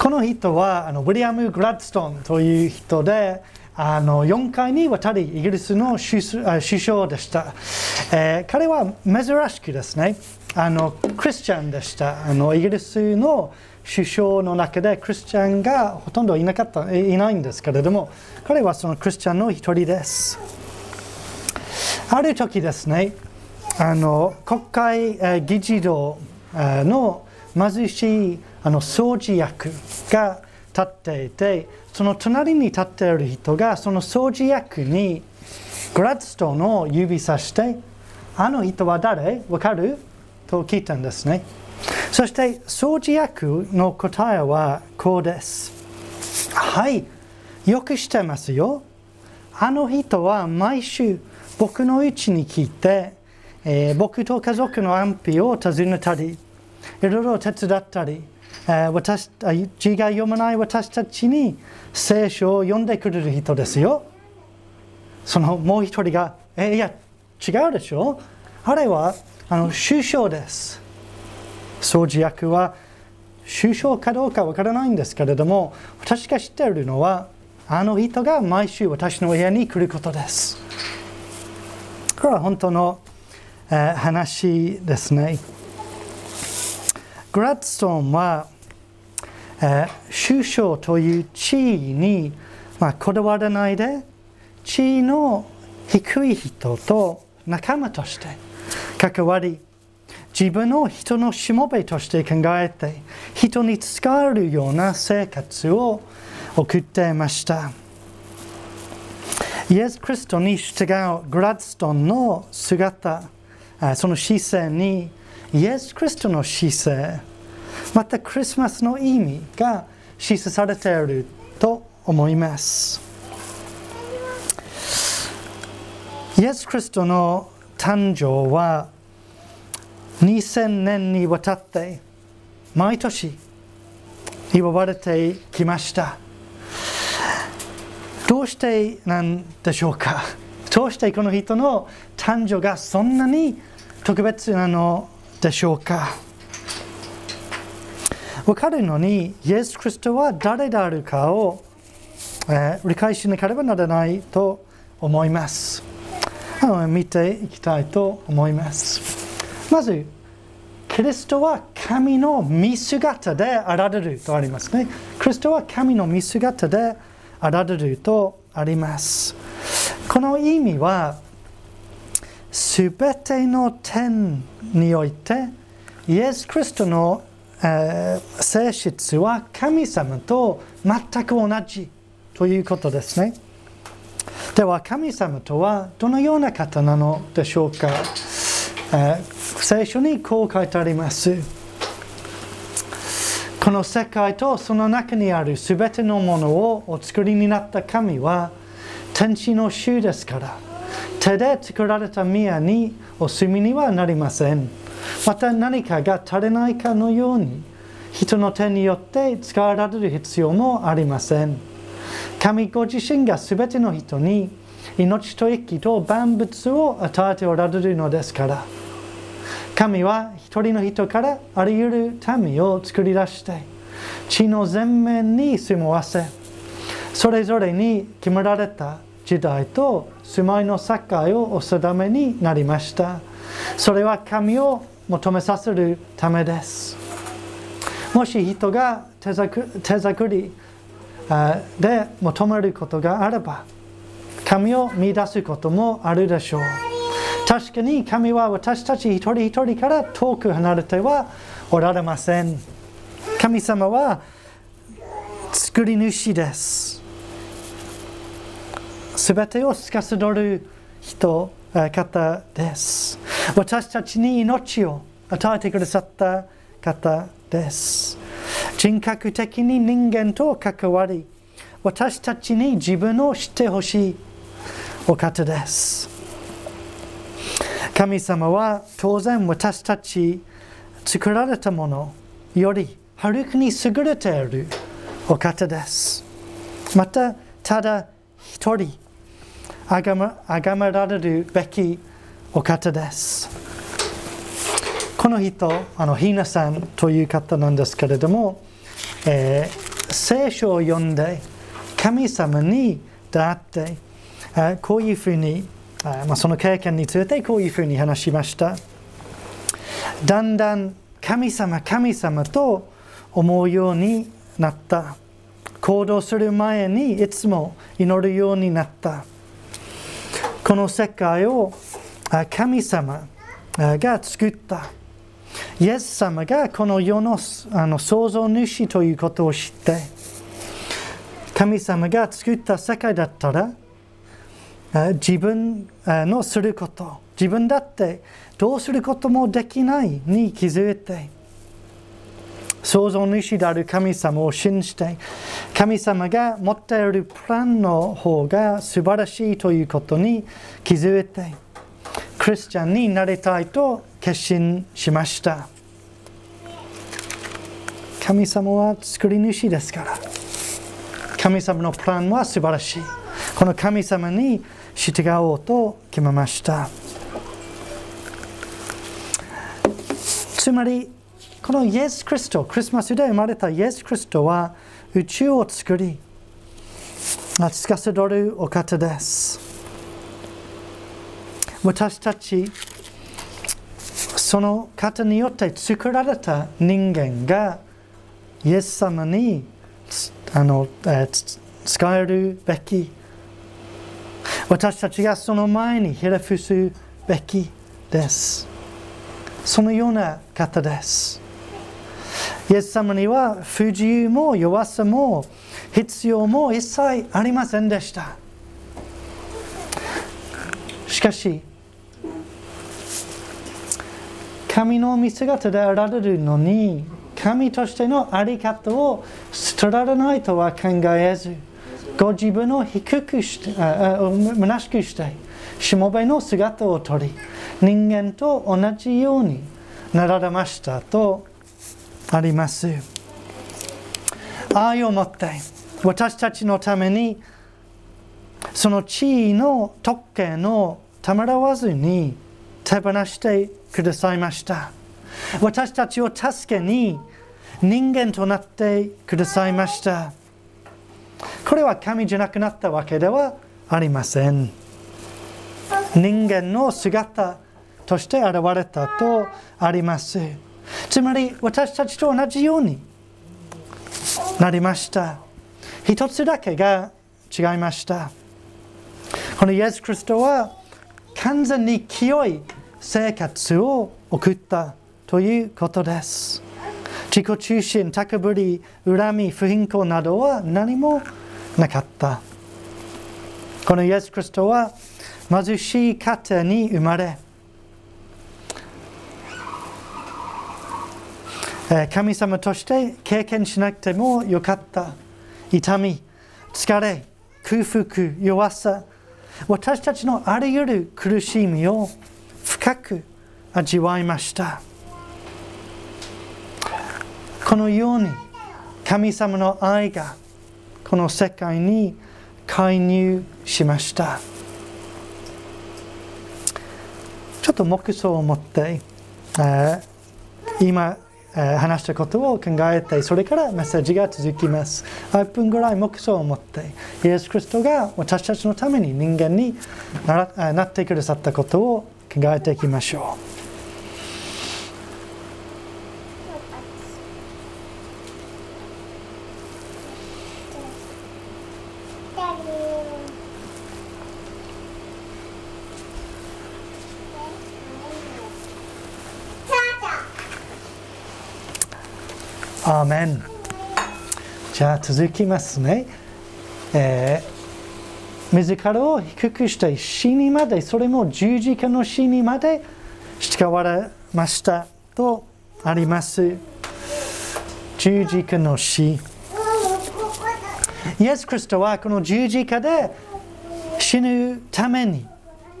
この人はあのウィリアム・グラッドストンという人であの4回にわたりイギリスの首相でした、えー、彼は珍しくですねあのクリスチャンでした。あのイギリスの首相の中でクリスチャンがほとんどいなかったいないんですけれども彼はそのクリスチャンの一人です。ある時ですねあの国会議事堂の貧しいあの掃除役が立っていてその隣に立っている人がその掃除役にグラッドストーンを指さしてあの人は誰？わかる？と聞いたんですね。そして掃除役の答えはこうです。はいよくしてますよ。あの人は毎週僕の家に来て、えー、僕と家族の安否を尋ねたりいろいろ手伝ったり、えー、私字が読まない私たちに聖書を読んでくれる人ですよ。そのもう一人が、えー、いや違うでしょ。あれはあの首相です。掃除役は首相かどうかわからないんですけれども私が知っているのはあの人が毎週私の部屋に来ることです。これは本当の、えー、話ですね。グラッドストーンは、えー、首相という地位に、まあ、こだわらないで地位の低い人と仲間として関わり自分を人のしもべとして考えて人に使えるような生活を送っていました。イエス・クリストに従うグラッドストンの姿その姿勢にイエス・クリストの姿勢またクリスマスの意味が示唆されていると思います。イエス・クリストの誕生は2000年にわたって毎年祝われてきました。どうしてなんでしょうか？どうしてこの人の誕生がそんなに特別なの？でしょうか？分かるのにイエス・クリストは誰であるかを、えー、理解しなければならないと思います見ていきたいと思いますまず、キリストは神の見姿であられるとありますね。キリストは神の見姿であられるとあります。この意味は、すべての点において、イエス・キリストの、えー、性質は神様と全く同じということですね。では、神様とはどのような方なのでしょうか？え。聖書にこう書いてあります。この世界とその中にあるすべてのものをお作りになった神は天地の衆ですから、手で作られた宮にお住みにはなりません。また何かが足りないかのように、人の手によって使われる必要もありません。神ご自身がすべての人に命と息と万物を与えておられるのですから。神は一人の人からあり得る民を作り出して地の全面に住まわせそれぞれに決められた時代と住まいの境をお定めになりましたそれは神を求めさせるためですもし人が手作りで求めることがあれば神を見出すこともあるでしょう確かに神は私たち一人一人から遠く離れてはおられません。神様は作り主です。すべてを司る人、方です。私たちに命を与えてくださった方です。人格的に人間と関わり、私たちに自分を知ってほしいお方です。神様は当然私たち作られたものよりはるかに優れているお方です。また、ただ一人あがまあがめられるべきお方です。この人、あのヒーナさんという方なんですけれども、えー聖書を読んで神様に出会ってこういうふうにまあ、その経験についてこういうふうに話しましただんだん神様神様と思うようになった行動する前にいつも祈るようになったこの世界を神様が作ったイエス様がこの世のあの創造主ということを知って神様が作った世界だったら自分のすること自分だってどうすることもできないに気づいて創造主である神様を信じて神様が持っているプランの方が素晴らしいということに気づいてクリスチャンになりたいと決心しました。神様は作り主ですから神様のプランは素晴らしい。この神様に従おうと決めました。つまりこのイエス・クリストクリスマスで生まれたイエス・クリストは宇宙を作り司るお方です私たちその方によって作られた人間がイエス様にあの、え使えるべき私たちがその前にひれ伏すべきです。そのような方です。イエス様には不自由も弱さも必要も一切ありませんでした。しかし、神の見姿であられるのに、神としての在り方を捨てられないとは考えず、ご自分を低くして虚しくしてしもべの姿をとり人間と同じようになられましたとあります愛をもって私たちのためにその地位の特権をためらわずに手放してくださいました。私たちを助けに人間となってくださいました。これは神じゃなくなったわけではありません。人間の姿として現れたとあります。つまり私たちと同じようになりました。一つだけが違いました。このイエス・クリストは完全に清い生活を送ったということです。自己中心、高ぶり、恨み、不貧困などは何もなかった。このイエス・クリストは貧しい家庭に生まれ、神様として経験しなくてもよかった痛み、疲れ、空腹、弱さ、私たちのあらゆる苦しみを深く味わいました。このように神様の愛がこの世界に介入しましたちょっと目想を持って、えー、今、話したことを考えてそれからメッセージが続きます。1分ぐらい目想を持ってイエス・クリストが私たちのために人間になってくださったことを考えていきましょう。メンじゃあ続きますね、えー、自らを低くして死にまでそれも十字架の死にまで従われましたとあります。十字架の死。イエス・クリストはこの十字架で死ぬために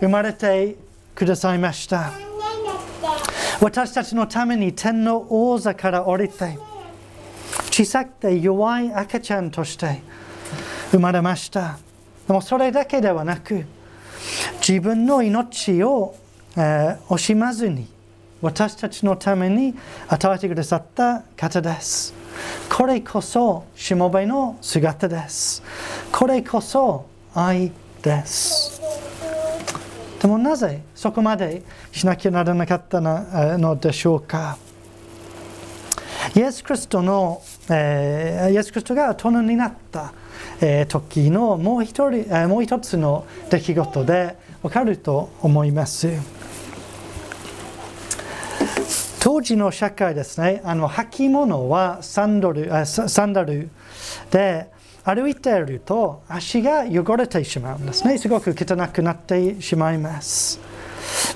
生まれてくださいました。私たちのために天の王座から降りて小さくて弱い赤ちゃんとして生まれました。でもそれだけではなく自分の命を、えー、惜しまずに私たちのために与えてくださった方です。これこそしもべの姿です。これこそ愛です。でもなぜそこまでしなきゃならなかったのでしょうか。イエス・クリストの、えー、イエス・クリストが大人になった、えー、時のもう一人、えー、もう一つの出来事でわかると思います。当時の社会ですね、あの履物はサンドルサンダルで歩いていると足が汚れてしまうんですね。すごく汚くなってしまいます。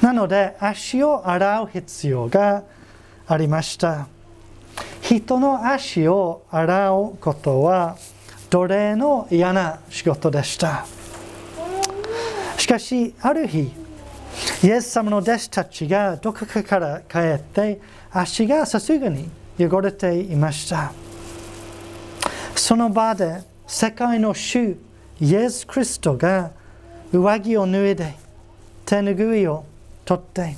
なので足を洗う必要がありました。人の足を洗うことは奴隷の嫌な仕事でした。しかし、ある日、イエス様の弟子たちがどこかから帰って足がさすがに汚れていました。その場で世界の主イエス・クリストが上着を脱いで手ぬぐいを取って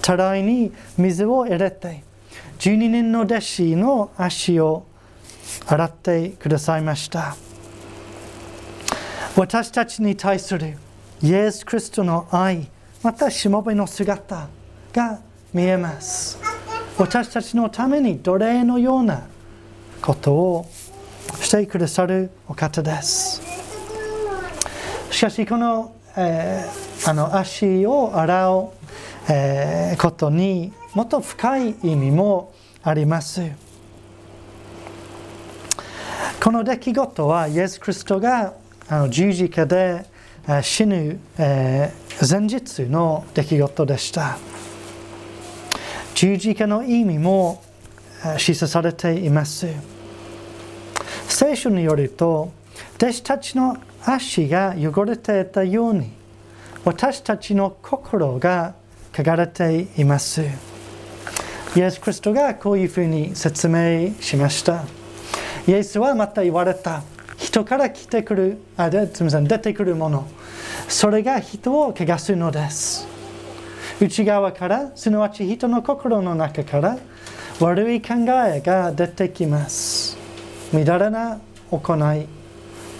たらいに水を入れて12人の弟子の足を洗ってくださいました。私たちに対するイエス・クリストの愛またしもべの姿が見えます。私たちのために奴隷のようなことをしてくださるお方です。しかしこの,、えー、あの足を洗う、えー、ことにもっと深い意味もあります。この出来事はイエス・クリストがあの十字架で死ぬ、えー、前日の出来事でした。十字架の意味も示唆されています。聖書によると弟子たちの足が汚れていたように私たちの心が汚れています。イエス・クリストがこういうふうに説明しました。イエスはまた言われた人から来てくるあですみません出てくるもの。それが人を汚すのです。内側からすなわち人の心の中から悪い考えが出てきます。乱れな行い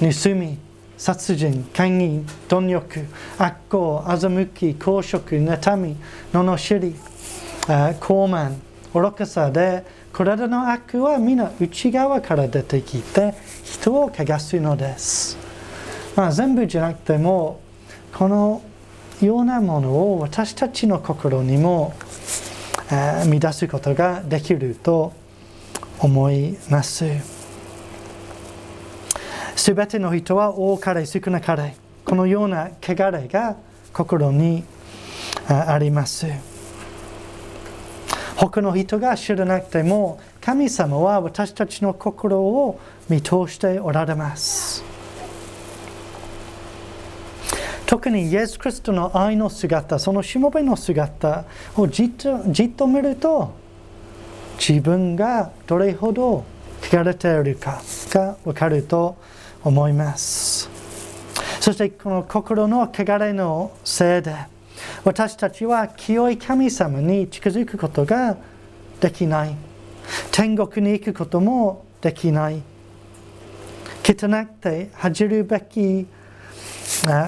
盗み殺人姦淫貪欲悪行欺き公職妬み罵り高慢愚かさでこれらの悪は皆内側から出てきて人を汚すのです、まあ、全部じゃなくてもこのようなものを私たちの心にも、えー、乱すことができると思います。すべての人は多かれ少なかれこのような汚れが心にあります。他の人が知らなくても神様は私たちの心を見通しておられます。特にイエス・クリストの愛の姿、そのしもべの姿をじっとじっと見ると、自分がどれほど汚れているかが分かると思います。そしてこの心の汚れのせいで、私たちは清い神様に近づくことができない。天国に行くこともできない。汚くて恥じるべき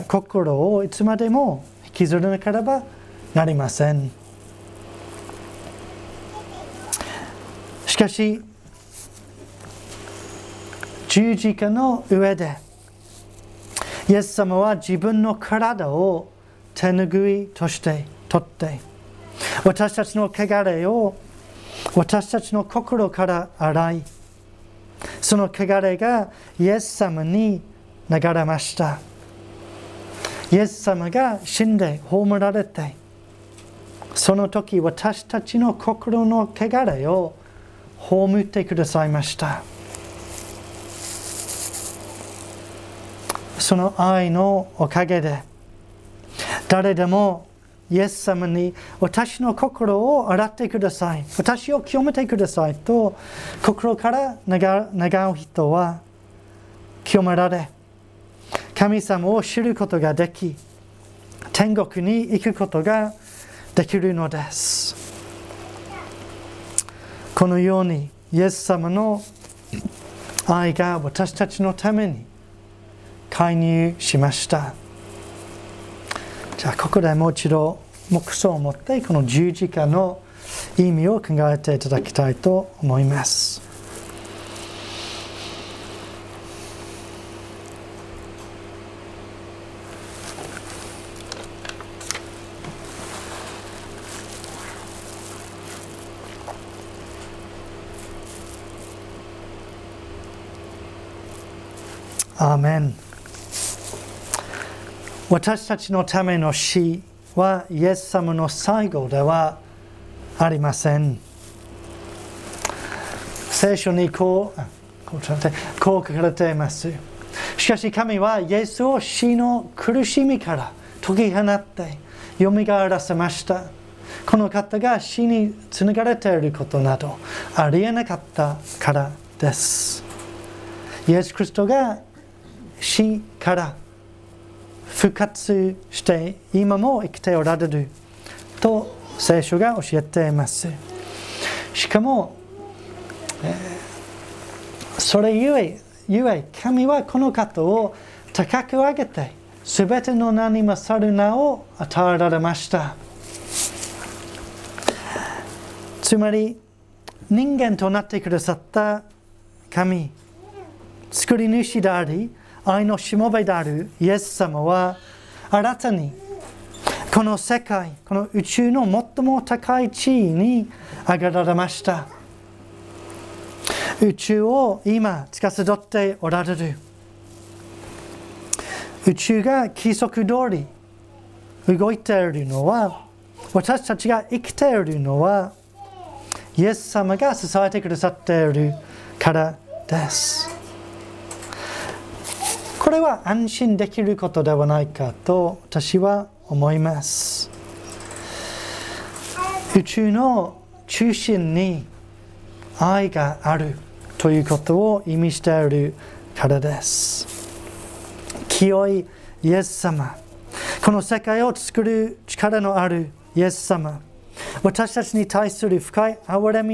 心をいつまでも引きずらなければなりません。しかし、十字架の上で、イエス様は自分の体を手ぬぐいとして取って、私たちの汚れを私たちの心から洗い、その汚れがイエス様に流れました。イエス様が死んで葬られてその時私たちの心の汚れを葬ってくださいましたその愛のおかげで誰でもイエス様に私の心を洗ってください。私を清めてくださいと心から願う人は清められ神様を知ることができ天国に行くことができるのです。このようにイエス様の愛が私たちのために介入しました。じゃあここでもう一度目想を持ってこの十字架の意味を考えていただきたいと思います。アーメン私たちのための死はイエス様の最後ではありません。聖書にこうこう書かれています。しかし神はイエスを死の苦しみから解き放ってよみがえらせました。この方が死につながれていることなどありえなかったからです。イエス・クリストが死から復活して今も生きておられると聖書が教えています。しかも、それゆえゆえ神はこの方を高く上げてすべての名に勝る名を与えられました。つまり人間となってくださった神作り主であり愛のしもべであるイエス様は新たにこの世界この宇宙の最も高い地位に上げられました。宇宙を今司っておられる。宇宙が規則通り動いているのは私たちが生きているのはイエス様が支えてくださっているからです。これは安心できることではないかと私は思います。宇宙の中心に愛があるということを意味しているからです。清いイエス様。この世界を作る力のあるイエス様。私たちに対する深い憐れみ